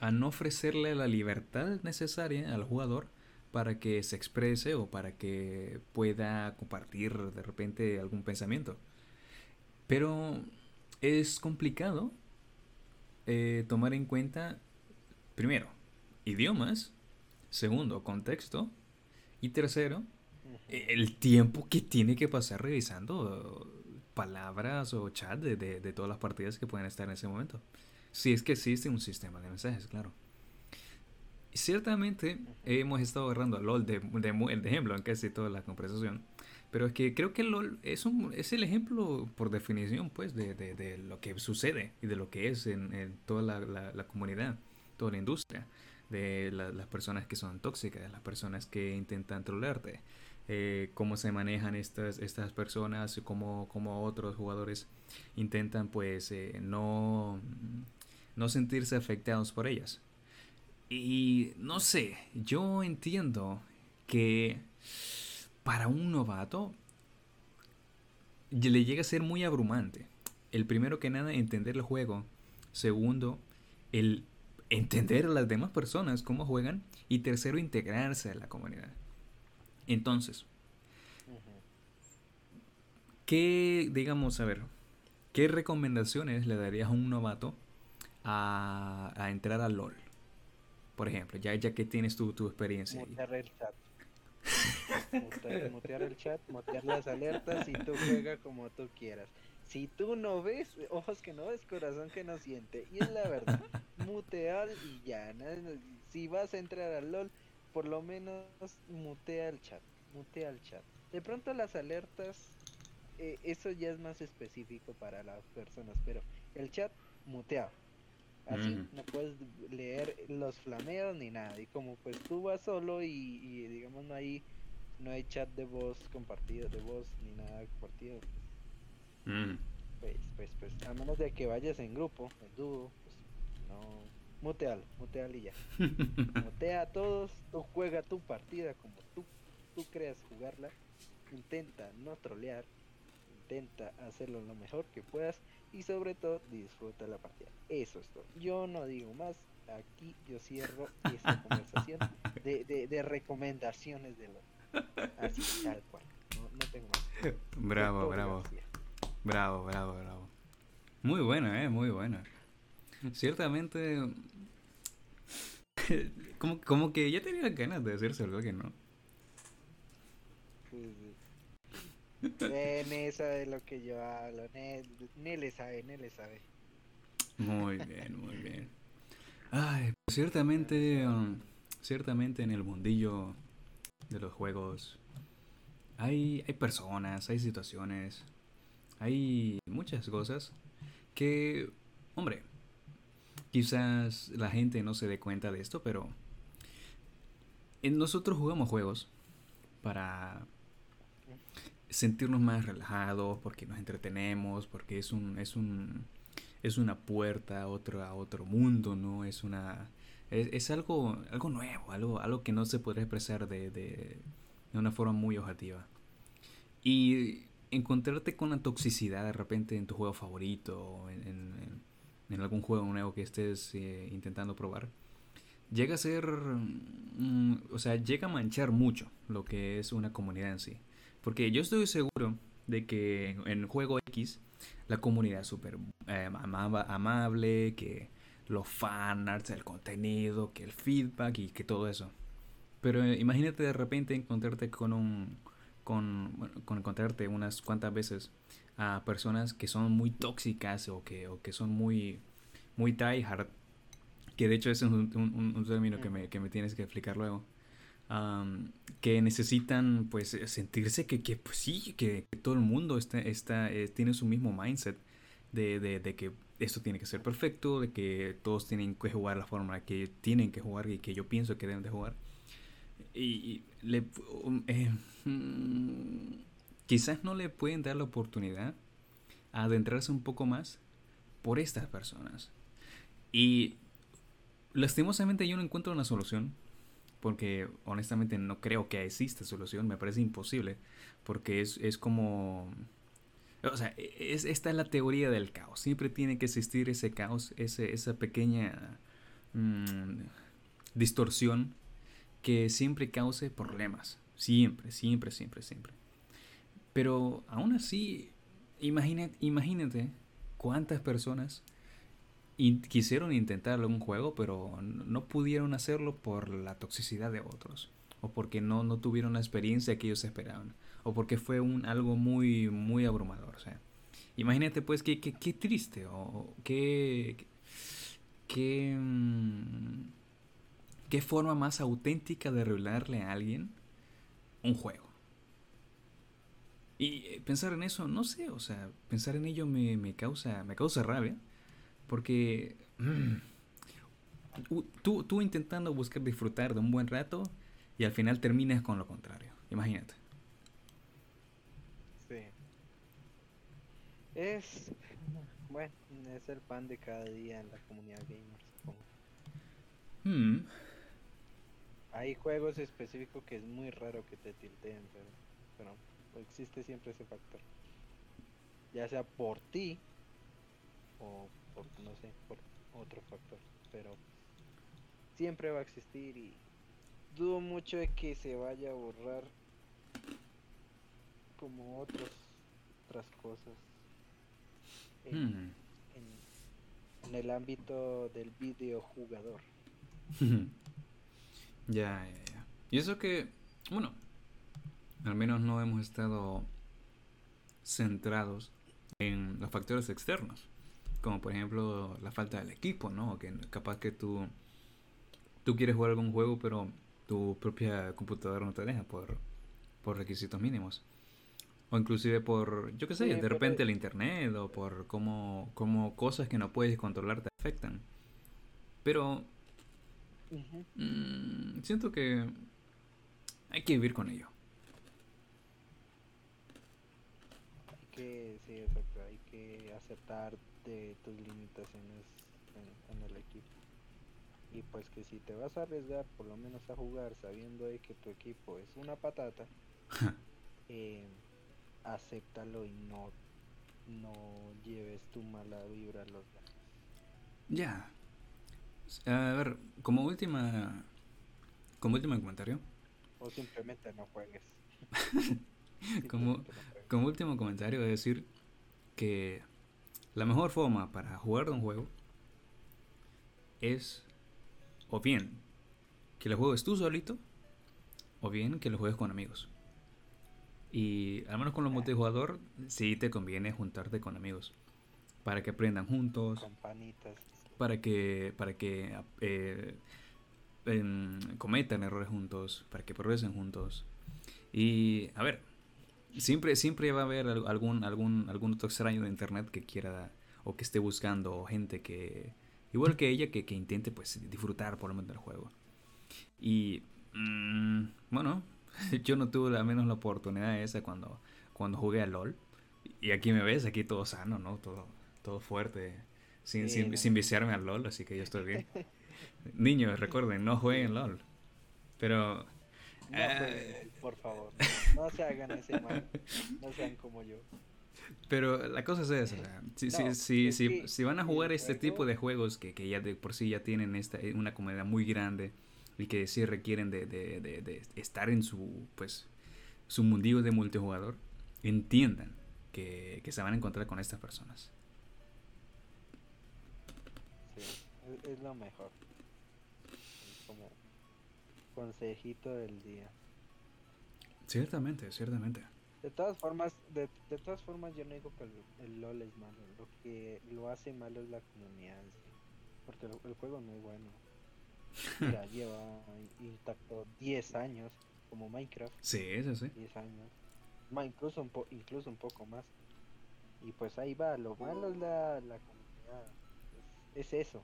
a no ofrecerle la libertad necesaria al jugador para que se exprese o para que pueda compartir de repente algún pensamiento. Pero es complicado eh, tomar en cuenta, primero, idiomas, segundo, contexto, y tercero, el tiempo que tiene que pasar revisando palabras o chat de, de, todas las partidas que pueden estar en ese momento. Si es que existe un sistema de mensajes, claro. Ciertamente hemos estado agarrando a LOL de, de, ejemplo en casi toda la conversación. Pero es que creo que LOL es, un, es el ejemplo por definición pues de, de, lo que sucede y de lo que es en, toda la, la, comunidad, toda la industria. De las personas que son tóxicas, las personas que intentan trolearte, eh, cómo se manejan estas, estas personas, cómo, cómo otros jugadores intentan pues eh, no, no sentirse afectados por ellas. Y no sé, yo entiendo que para un novato le llega a ser muy abrumante. El primero que nada, entender el juego. Segundo, el entender a las demás personas cómo juegan. Y tercero, integrarse a la comunidad. Entonces, ¿qué, digamos, a ver, qué recomendaciones le darías a un novato a, entrar a LOL? Por ejemplo, ya, ya que tienes tu, tu experiencia. El chat. el chat, las alertas y tú juega como tú quieras. Si tú no ves, ojos que no ves, corazón que no siente. Y es la verdad, mutear y ya. Si vas a entrar al LOL, por lo menos mutea el chat. Mutea el chat. De pronto las alertas, eh, eso ya es más específico para las personas, pero el chat muteado Así no puedes leer los flameos ni nada. Y como pues tú vas solo y, digamos no hay no hay chat de voz compartido, de voz ni nada compartido. Pues, pues, pues, a menos de que vayas en grupo, en dúo, pues no. Mutealo, mutealo y ya. Mutea a todos, tú juega tu partida como tú, tú creas jugarla. Intenta no trolear, intenta hacerlo lo mejor que puedas y sobre todo disfruta la partida. Eso es todo. Yo no digo más. Aquí yo cierro esta conversación de, de, recomendaciones de lo así tal cual. No, tengo más. Bravo, bravo. Bravo, bravo, bravo. Muy buena, eh, muy buena. Ciertamente como, como que ya tenía ganas de hacerse algo que no. Ni sabe lo que yo hablo, ni, le sabe, ni le sabe. Muy bien, muy bien. Ay, pues ciertamente, um, ciertamente en el mundillo de los juegos hay, hay personas, hay situaciones, hay muchas cosas que, hombre, quizás la gente no se dé cuenta de esto, pero nosotros jugamos juegos para sentirnos más relajados, porque nos entretenemos, porque es un, es un, es una puerta a otro, a otro mundo, ¿no? Es una, es, algo, algo nuevo, algo, algo que no se puede expresar de, de, de una forma muy objetiva. Y encontrarte con la toxicidad de repente en tu juego favorito, en, en, algún juego nuevo que estés eh, intentando probar, llega a ser, mm, o sea, llega a manchar mucho lo que es una comunidad en sí. Porque yo estoy seguro de que en, juego X la comunidad es súper eh, amable, que los fanarts, el contenido, que el feedback y que todo eso. Pero eh, imagínate de repente encontrarte con un con, con encontrarte unas cuantas veces a personas que son muy tóxicas o que, o que son muy muy tryhard que de hecho es un, un, término que me, que me tienes que explicar luego que necesitan pues sentirse que, que pues sí, que, todo el mundo está, está eh, tiene su mismo mindset de, de, de, que esto tiene que ser perfecto, de que todos tienen que jugar la forma que tienen que jugar y que yo pienso que deben de jugar. Y, le, um, eh, mm, quizás no le pueden dar la oportunidad a adentrarse un poco más por estas personas. Y lastimosamente yo no encuentro una solución, porque honestamente no creo que exista solución, me parece imposible, porque es, es como... O sea, es, esta es la teoría del caos. Siempre tiene que existir ese caos, ese, esa pequeña mm, distorsión que siempre cause problemas. Siempre, siempre, siempre, siempre. Pero aún así, imagínate, imagínate cuántas personas quisieron intentarlo en un juego, pero no pudieron hacerlo por la toxicidad de otros, o porque no, no tuvieron la experiencia que ellos esperaban, o porque fue un, algo muy, muy abrumador. O sea, imagínate pues qué, qué, triste, o qué, qué, mm, qué forma más auténtica de revelarle a alguien un juego. Y eh, pensar en eso, no sé, o sea, pensar en ello me, me causa, me causa rabia porque mm, tú, tú intentando buscar disfrutar de un buen rato y al final terminas con lo contrario. Imagínate. Sí. Es, bueno, es el pan de cada día en la comunidad gamer, supongo. Hmm. Hay juegos específicos que es muy raro que te tilteen, pero, pero existe siempre ese factor. Ya sea por ti o por, no sé, por otro factor, pero siempre va a existir y dudo mucho de que se vaya a borrar como otros, otras cosas en, hmm. en, el ámbito del videojugador. ya, ya, ya. Y eso que, bueno, al menos no hemos estado centrados en los factores externos como por ejemplo la falta del equipo, ¿no? Que capaz que tú, tú quieres jugar algún juego, pero tu propia computadora no te deja por, por requisitos mínimos. O inclusive por, yo qué sé, de repente el internet o por cómo, cómo cosas que no puedes controlar te afectan. Pero mm, siento que hay que vivir con ello. Hay que, sí, exacto, hay que aceptar de tus limitaciones en, el equipo. Y pues que si te vas a arriesgar por lo menos a jugar sabiendo de que tu equipo es una patata, eh, acéptalo y no, no lleves tu mala vibra a los demás. Ya. A ver, como última como último comentario. O simplemente no juegues. como, como último comentario, decir que la mejor forma para jugar un juego es o bien que lo juegues tú solito o bien que lo juegues con amigos. Y al menos con los multijugador sí te conviene juntarte con amigos para que aprendan juntos, para que para que eh, em, cometan errores juntos, para que progresen juntos. Y a ver, Siempre, siempre va a haber algún, algún, algún otro extraño de internet que quiera o que esté buscando gente que, igual que ella, que, que intente pues disfrutar por lo menos del juego. Y mm, bueno, yo no tuve al menos la oportunidad esa cuando, cuando jugué a LOL. Y aquí me ves, aquí todo sano, ¿no? Todo, todo fuerte, sin, sin, sin, viciarme al LOL, así que yo estoy bien. Niños, recuerden, no jueguen LOL. Pero eh, por favor, no se hagan ese mal, no sean como yo. Pero la cosa es esa, si, si, si, si, van a jugar este tipo de juegos que, que, ya de por sí ya tienen esta, eh, una comunidad muy grande y que sí requieren de, de, de, estar en su, pues, su mundillo de multijugador, entiendan que, que se van a encontrar con estas personas. Es lo mejor. Como consejito del día. Ciertamente, ciertamente. De todas formas, de, de todas formas yo no digo que el, LOL es malo, lo que lo hace malo es la comunidad, porque el, juego no es bueno. Ya lleva intacto 10 años como Minecraft. Sí, eso sí. 10 años. incluso un, incluso un poco más. Y pues ahí va, lo malo es la, la comunidad. Es, eso.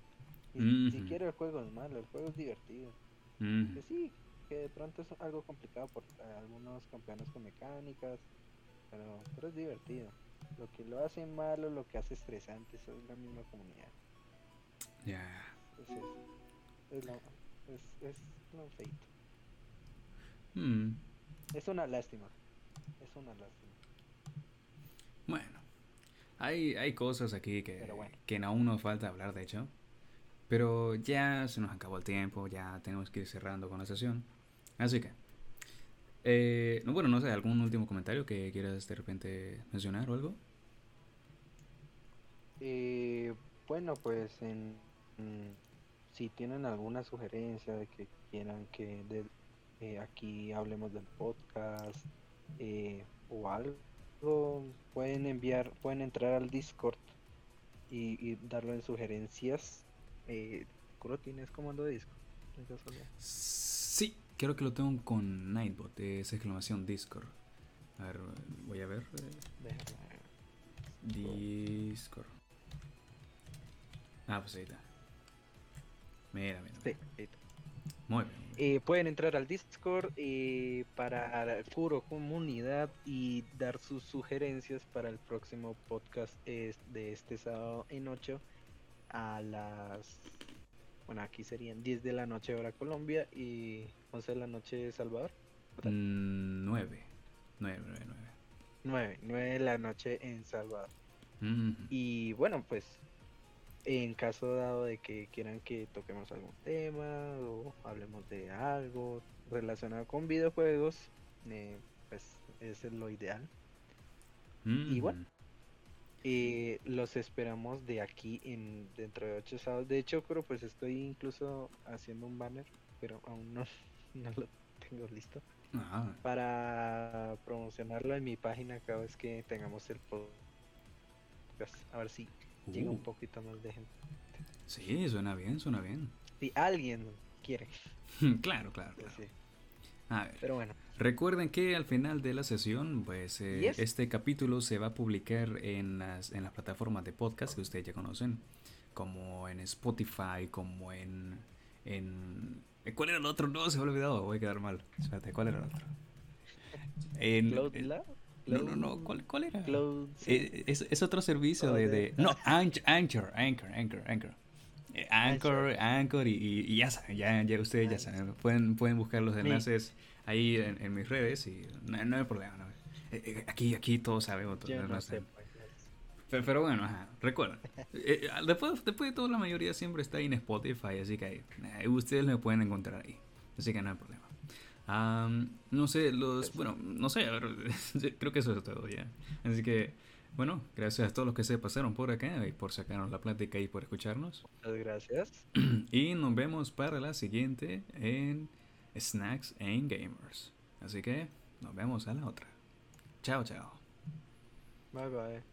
Y, Si quiere el juego es malo, el juego es divertido. Pues sí, que de pronto es algo complicado por eh, algunos campeones con mecánicas, pero, pero es divertido. Lo que lo hace malo, lo que hace estresante, eso es la misma comunidad. Ya. Es, eso. es, lo, es, es lo feito. Mm, Es una lástima. Es una lástima. Bueno, hay, hay cosas aquí que, bueno. que aún nos falta hablar, de hecho. Pero ya se nos acabó el tiempo, ya tenemos que ir cerrando con la sesión. Así que, eh, no, bueno, no sé, ¿algún último comentario que quieras de repente mencionar o algo? Eh, bueno, pues en, si tienen alguna sugerencia de que quieran que de- eh, aquí hablemos del podcast eh, o algo, pueden enviar, pueden entrar al Discord y, y darlo en sugerencias. Eh, ¿Curo tienes comando de casualidad? Sí, creo que lo tengo con Nightbot, es exclamación Discord. A ver, voy a ver. eh. Discord. Ah, pues ahí está. Mira, mira. Sí, ahí está. Muy bien. Eh, pueden entrar al Discord eh, para Kuro Comunidad y dar sus sugerencias para el próximo podcast es de este sábado en 8 a las. Bueno, aquí serían 10 de la noche hora Colombia y 11 de la noche Salvador. Mm, nueve. Nueve, nueve, nueve. 9, 9 de la noche en Salvador. Mhm. Y bueno, pues en caso dado de que quieran que toquemos algún tema o hablemos de algo relacionado con videojuegos, eh, pues ese es lo ideal. y bueno. Eh, los esperamos de aquí en dentro de ocho sábados. De hecho, creo pues estoy incluso haciendo un banner, pero aún no, no lo tengo listo Ah, para promocionarlo en mi página cada vez que tengamos el podcast. A ver si llega un uh, poquito más de gente. Sí, suena bien, suena bien. Si alguien quiere. claro, claro, claro. sí. A ver. Pero bueno, Recuerden que al final de la sesión, pues eh, Yes. este capítulo se va a publicar en las, en las plataformas de podcast que ustedes ya conocen, como en Spotify, como en, en... eh, ¿Cuál era el otro? No, se me ha olvidado, voy a quedar mal. Espérate, ¿cuál era el otro? En, Cloud en- Lab, no, no, Cloud- no, ¿cuál, cuál era? Cloud, sí. Eh, es, es otro servicio Oh, de, de- No, Anch- Anchor, Anchor, Anchor, Anchor. Eh, Anchor, Anchor y, y- y ya saben, ya, ya ustedes ya saben. Pueden, pueden buscar los enlaces ahí en, en mis redes y no, no hay problema. no. Eh, eh, aquí, aquí todos sabemos. todos Yo los no enlaces. sé. pues, Pero, pero bueno, ajá, recuerden. eh, después, después de todo, la mayoría siempre está ahí en Spotify, así que eh, ustedes me pueden encontrar ahí. Así que no hay problema. Am, no sé, los. Bueno, no sé, a ver, creo que eso es todo ya. Así que, bueno, gracias a todos los que se pasaron por acá y por sacarnos la plática y por escucharnos. Muchas gracias. Y nos vemos para la siguiente en Snacks and Gamers. Así que nos vemos a la otra. Chao, chao. Bye bye.